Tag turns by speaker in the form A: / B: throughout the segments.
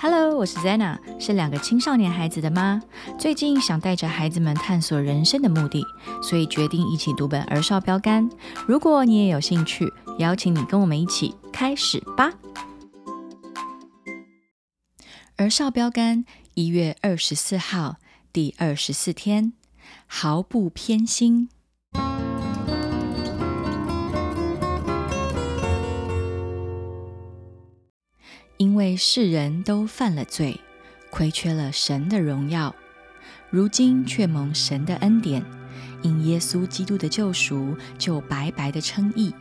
A: Hello，我是 Zena，是两个青少年孩子的妈。最近想带着孩子们探索人生的目的，所以决定一起读本儿少标杆。如果你也有兴趣，邀请你跟我们一起开始吧。儿少标杆一月二十四号第二十四天，毫不偏心。因为世人都犯了罪，亏缺了神的荣耀，如今却蒙神的恩典，因耶稣基督的救赎，就白白的称义。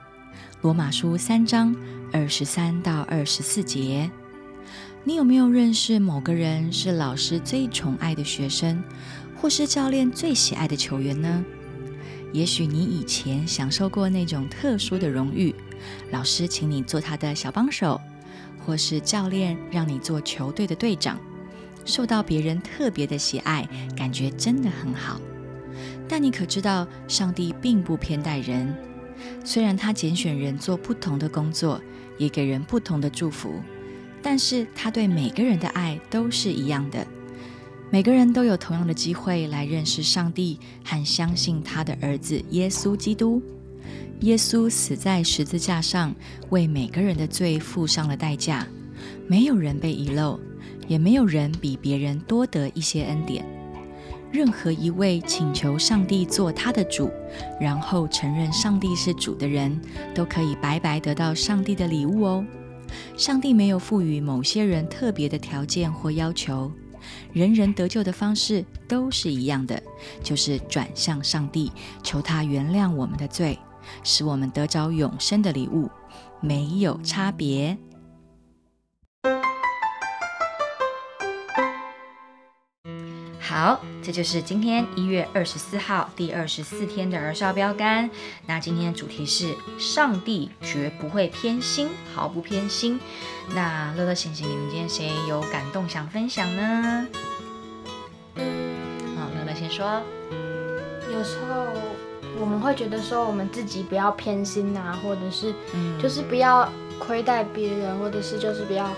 A: 罗马书三章二十三到二十四节。你有没有认识某个人是老师最宠爱的学生，或是教练最喜爱的球员呢？也许你以前享受过那种特殊的荣誉，老师请你做他的小帮手。或是教练让你做球队的队长，受到别人特别的喜爱，感觉真的很好。但你可知道，上帝并不偏待人。虽然他拣选人做不同的工作，也给人不同的祝福，但是他对每个人的爱都是一样的。每个人都有同样的机会来认识上帝和相信他的儿子耶稣基督。耶稣死在十字架上，为每个人的罪付上了代价。没有人被遗漏，也没有人比别人多得一些恩典。任何一位请求上帝做他的主，然后承认上帝是主的人，都可以白白得到上帝的礼物哦。上帝没有赋予某些人特别的条件或要求，人人得救的方式都是一样的，就是转向上帝，求他原谅我们的罪。使我们得着永生的礼物，没有差别。好，这就是今天一月二十四号第二十四天的儿少标杆。那今天的主题是上帝绝不会偏心，毫不偏心。那乐乐、星星，你们今天谁有感动想分享呢？好，乐乐先说。
B: 有时候。我们会觉得说，我们自己不要偏心啊，或者是，就是不要亏待别人，或者是就是不要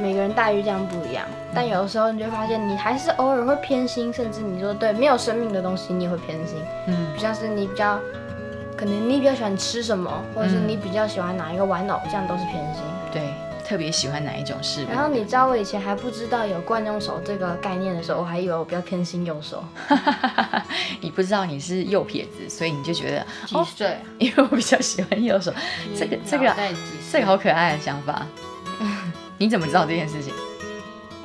B: 每个人待遇这样不一样。但有的时候你就发现，你还是偶尔会偏心，甚至你说对没有生命的东西你也会偏心。嗯，比像是你比较，可能你比较喜欢吃什么，或者是你比较喜欢哪一个玩偶，这样都是偏心。
A: 对。特别喜欢哪一种事
B: 然后你知道我以前还不知道有惯用手这个概念的时候，我还以为我比较偏心右手。
A: 你不知道你是右撇子，所以你就觉得
B: 几岁？
A: 因为我比较喜欢右手。这个这个这个好可爱的想法。你怎么知道这件事情？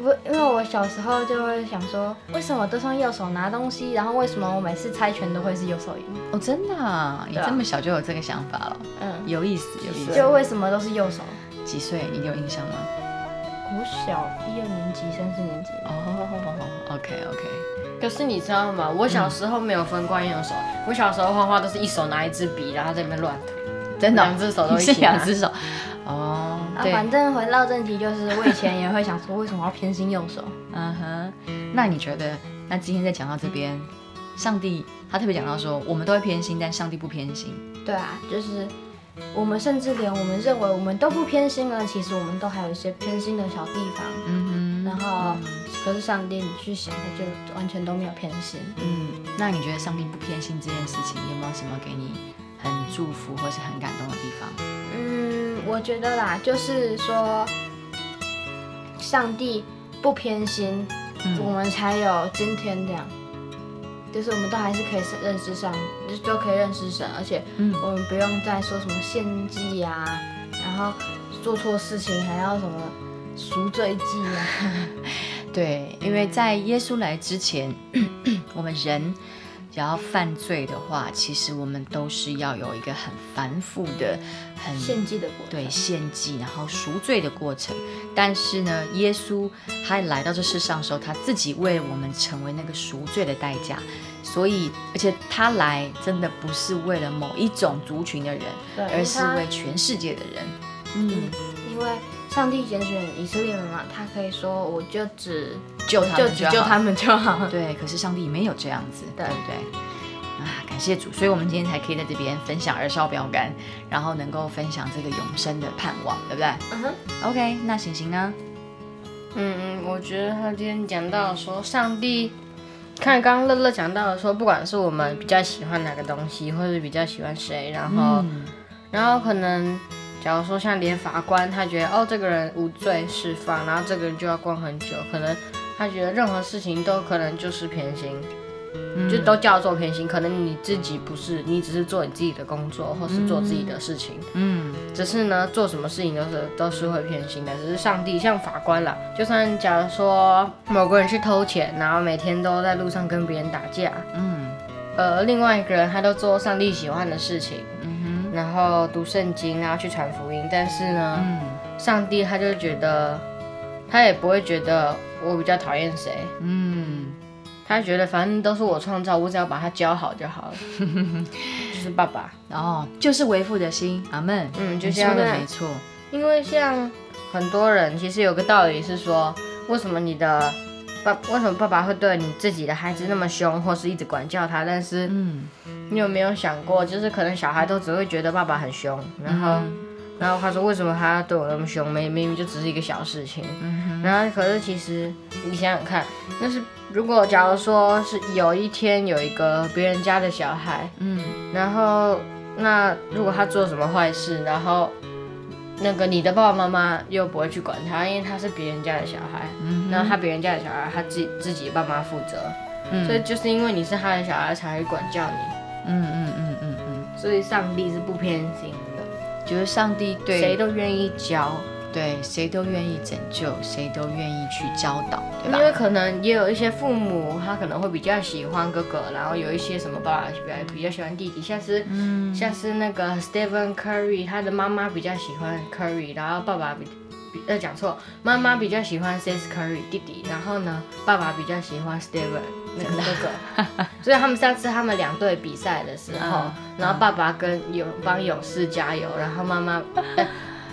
B: 不，因为我小时候就会想说，为什么都用右手拿东西？然后为什么我每次猜拳都会是右手赢？
A: 哦，真的？你这么小就有这个想法了？嗯，有意思，有意思。
B: 就为什么都是右手？
A: 几岁？你有印象吗？
B: 我小一二年级、三四年级。
A: 哦，OK OK。
C: 可是你知道吗？我小时候没有分惯用手，我小时候画画都是一手拿一支笔，然后在那边乱涂。
A: 真的，
C: 两只手都一
A: 起。两只手。哦。
B: 啊，反正回到正题，就是我以前也会想说，为什么要偏心右手？
A: 嗯哼。那你觉得？那今天再讲到这边，上帝他特别讲到说，我们都会偏心，但上帝不偏心。
B: 对啊，就是。我们甚至连我们认为我们都不偏心呢，其实我们都还有一些偏心的小地方。嗯哼。然后，可是上帝，你去想，就完全都没有偏心。
A: 嗯。那你觉得上帝不偏心这件事情，有没有什么给你很祝福或是很感动的地方？
B: 嗯，我觉得啦，就是说，上帝不偏心，我们才有今天这样。就是我们都还是可以认识上，就都可以认识神，而且我们不用再说什么献祭呀，然后做错事情还要什么赎罪祭啊。
A: 对，因为在耶稣来之前，我们人。只要犯罪的话，其实我们都是要有一个很繁复的、很
B: 献祭的过程，
A: 对，献祭，然后赎罪的过程。但是呢，耶稣他来到这世上的时候，他自己为我们成为那个赎罪的代价。所以，而且他来真的不是为了某一种族群的人，而是为全世界的人。
B: 嗯，因为。上帝拣选以色列人嘛，他可以说我就只
A: 救他们，
B: 就只救他们就好。
A: 对，可是上帝没有这样子，对不对？啊，感谢主，所以我们今天才可以在这边分享儿少标杆，然后能够分享这个永生的盼望，对不对？嗯哼。OK，那行行呢？
C: 嗯嗯，我觉得他今天讲到说，上帝，看刚刚乐乐讲到的说，不管是我们比较喜欢哪个东西，或者比较喜欢谁，然后，然后可能，假如说像连法官，他觉得哦这个人无罪释放，然后这个人就要关很久，可能他觉得任何事情都可能就是偏心。就都叫做偏心，可能你自己不是，你只是做你自己的工作，或是做自己的事情，嗯，只是呢，做什么事情都是都是会偏心的。只是上帝像法官啦，就算假如说某个人去偷钱，然后每天都在路上跟别人打架，嗯，呃，另外一个人他都做上帝喜欢的事情，然后读圣经，然后去传福音，但是呢，上帝他就觉得，他也不会觉得我比较讨厌谁，嗯。他觉得反正都是我创造，我只要把他教好就好了。就是爸爸，
A: 哦，就是为父的心，阿门。嗯，就说的没错。
C: 因为像很多人，其实有个道理是说，为什么你的爸，为什么爸爸会对你自己的孩子那么凶，或是一直管教他？但是，嗯，你有没有想过，就是可能小孩都只会觉得爸爸很凶，然后，然后他说为什么他对我那么凶？明明就只是一个小事情。嗯然后可是其实你想想看，那是。如果假如说是有一天有一个别人家的小孩，嗯，然后那如果他做什么坏事，然后那个你的爸爸妈妈又不会去管他，因为他是别人家的小孩，嗯，然后他别人家的小孩他自己自己爸妈负责，嗯，所以就是因为你是他的小孩才会管教你，嗯嗯嗯嗯嗯，所以上帝是不偏心的，
A: 就是上帝对
C: 谁都愿意教。
A: 对，谁都愿意拯救，谁都愿意去教导，对吧？
C: 因为可能也有一些父母，他可能会比较喜欢哥哥，然后有一些什么爸爸比较比较喜欢弟弟，像是像是那个 Stephen Curry，他的妈妈比较喜欢 Curry，然后爸爸比比呃讲错，妈妈比较喜欢 Steph Curry 弟弟，然后呢，爸爸比较喜欢 Stephen 那个哥哥，所以他们上次他们两队比赛的时候，然后爸爸跟勇帮勇士加油，然后妈妈。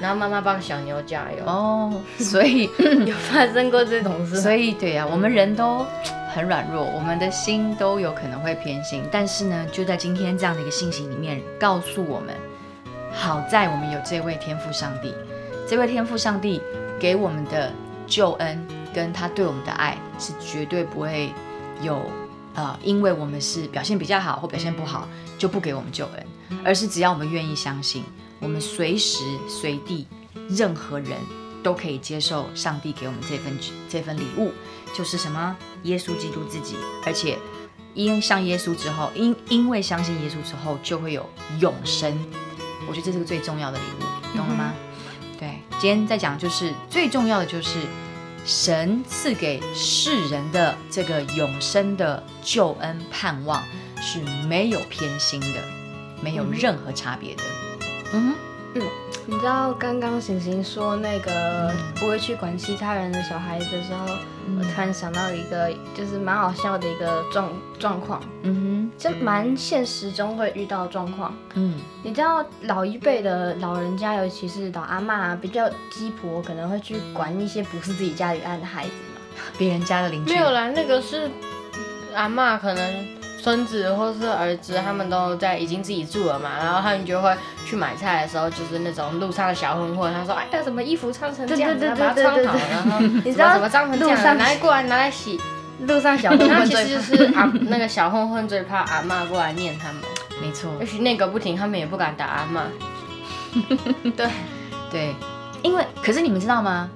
C: 然后妈妈帮小牛加油哦，
A: 所以
C: 有发生过这种 事。
A: 所以对呀，我们人都很软弱，我们的心都有可能会偏心。但是呢，就在今天这样的一个信息里面，告诉我们，好在我们有这位天赋上帝，这位天赋上帝给我们的救恩跟他对我们的爱是绝对不会有呃，因为我们是表现比较好或表现不好就不给我们救恩，而是只要我们愿意相信。我们随时随地，任何人都可以接受上帝给我们这份这份礼物，就是什么？耶稣基督自己，而且因像耶稣之后，因因为相信耶稣之后，就会有永生。我觉得这是个最重要的礼物，懂了吗？对，今天在讲就是最重要的就是神赐给世人的这个永生的救恩盼望是没有偏心的，没有任何差别的。
B: 嗯嗯，你知道刚刚醒醒说那个不会去管其他人的小孩的时候，我突然想到一个就是蛮好笑的一个状状况。嗯哼，就蛮现实中会遇到状况。嗯，你知道老一辈的老人家，尤其是老阿妈比较鸡婆，可能会去管一些不是自己家里爱的孩子嘛，
A: 别人家的邻居。
C: 没有啦，那个是阿妈可能。孙子或是儿子，他们都在已经自己住了嘛，然后他们就会去买菜的时候，就是那种路上的小混混，他说：“哎，呀，什么衣服穿成这样，把它穿好，然后 你知道怎么脏成这样，拿来过来拿来洗。”
B: 路上小混混
C: 其实是阿那个小混混最怕阿妈过来念他们，
A: 没错。
C: 也许那个不停，他们也不敢打阿妈。
A: 对对，因为可是你们知道吗？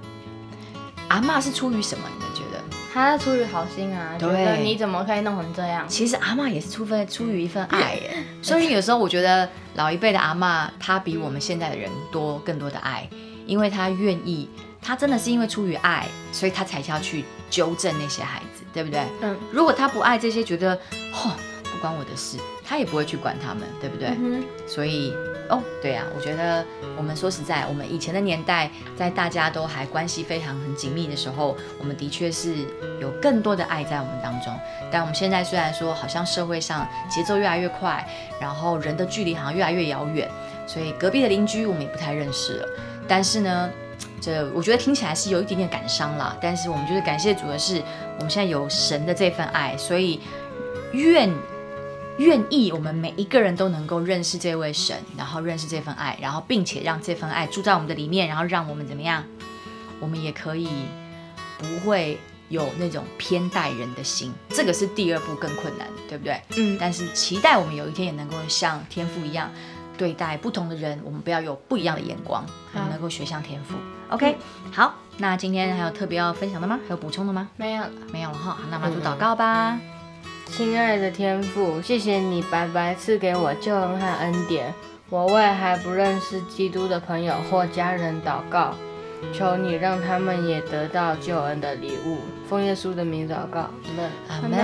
A: 阿妈是出于什么？
B: 他出于好心啊，觉得你怎么可以弄成这样？
A: 其实阿妈也是出分出于一份爱耶。所以有时候我觉得老一辈的阿妈，她比我们现在的人多更多的爱，因为她愿意，她真的是因为出于爱，所以她才要去纠正那些孩子，对不对？嗯。如果她不爱这些，觉得嚯不关我的事，他也不会去管他们，对不对？嗯。所以。哦，对啊，我觉得我们说实在，我们以前的年代，在大家都还关系非常很紧密的时候，我们的确是有更多的爱在我们当中。但我们现在虽然说好像社会上节奏越来越快，然后人的距离好像越来越遥远，所以隔壁的邻居我们也不太认识了。但是呢，这我觉得听起来是有一点点感伤啦。但是我们就是感谢主的是，我们现在有神的这份爱，所以愿。愿意，我们每一个人都能够认识这位神，然后认识这份爱，然后并且让这份爱住在我们的里面，然后让我们怎么样？我们也可以不会有那种偏待人的心，这个是第二步更困难，对不对？
B: 嗯，
A: 但是期待我们有一天也能够像天赋一样对待不同的人，我们不要有不一样的眼光，我们能够学像天赋。OK，好，那今天还有特别要分享的吗？还有补充的吗？
B: 没有了。
A: 没有了哈，那么就祷告吧。
C: 亲爱的天父，谢谢你白白赐给我救恩和恩典。我为还不认识基督的朋友或家人祷告，求你让他们也得到救恩的礼物。奉耶稣的名祷告，
A: 阿门。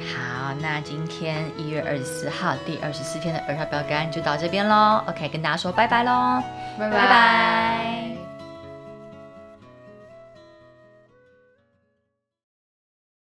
A: 好，那今天一月二十四号第二十四天的儿童标杆就到这边喽。OK，跟大家说拜拜喽，
C: 拜
A: 拜拜。